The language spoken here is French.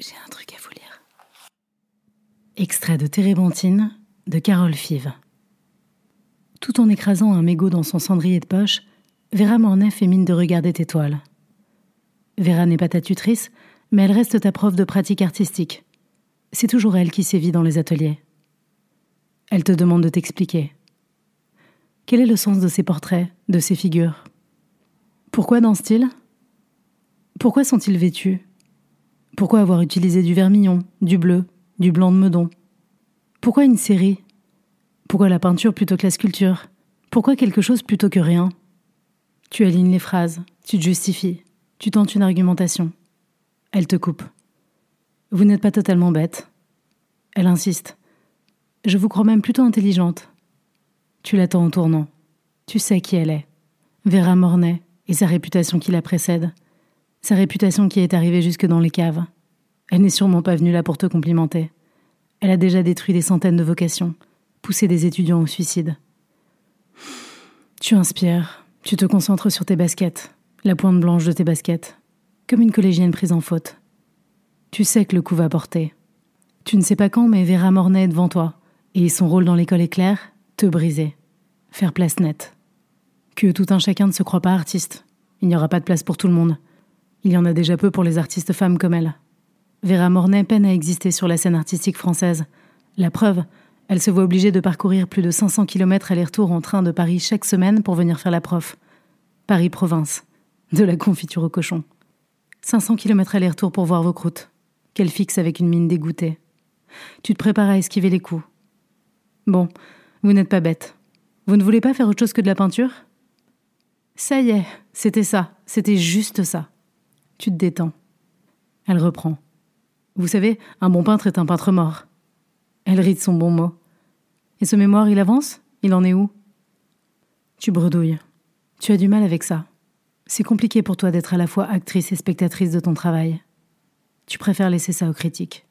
J'ai un truc à vous lire. Extrait de Térébenthine de Carole Five. Tout en écrasant un mégot dans son cendrier de poche, Vera Mornay fait mine de regarder tes toiles. Vera n'est pas ta tutrice, mais elle reste ta prof de pratique artistique. C'est toujours elle qui sévit dans les ateliers. Elle te demande de t'expliquer. Quel est le sens de ces portraits, de ces figures? Pourquoi dansent-ils Pourquoi sont-ils vêtus? Pourquoi avoir utilisé du vermillon, du bleu, du blanc de meudon? Pourquoi une série? Pourquoi la peinture plutôt que la sculpture? Pourquoi quelque chose plutôt que rien? Tu alignes les phrases, tu te justifies, tu tentes une argumentation. Elle te coupe. Vous n'êtes pas totalement bête. Elle insiste. Je vous crois même plutôt intelligente. Tu l'attends au tournant. Tu sais qui elle est. Vera Mornay et sa réputation qui la précède. Sa réputation qui est arrivée jusque dans les caves. Elle n'est sûrement pas venue là pour te complimenter. Elle a déjà détruit des centaines de vocations, poussé des étudiants au suicide. Tu inspires, tu te concentres sur tes baskets, la pointe blanche de tes baskets, comme une collégienne prise en faute. Tu sais que le coup va porter. Tu ne sais pas quand, mais Vera Mornay est devant toi, et son rôle dans l'école est clair te briser, faire place nette. Que tout un chacun ne se croit pas artiste. Il n'y aura pas de place pour tout le monde. Il y en a déjà peu pour les artistes femmes comme elle. Vera Mornay peine à exister sur la scène artistique française. La preuve, elle se voit obligée de parcourir plus de 500 km aller-retour en train de Paris chaque semaine pour venir faire la prof. Paris-Province. De la confiture au cochon. 500 km aller-retour pour voir vos croûtes. Qu'elle fixe avec une mine dégoûtée. Tu te prépares à esquiver les coups. Bon, vous n'êtes pas bête. Vous ne voulez pas faire autre chose que de la peinture? Ça y est, c'était ça, c'était juste ça. Tu te détends. Elle reprend. Vous savez, un bon peintre est un peintre mort. Elle rit de son bon mot. Et ce mémoire, il avance? Il en est où? Tu bredouilles. Tu as du mal avec ça. C'est compliqué pour toi d'être à la fois actrice et spectatrice de ton travail. Tu préfères laisser ça aux critiques.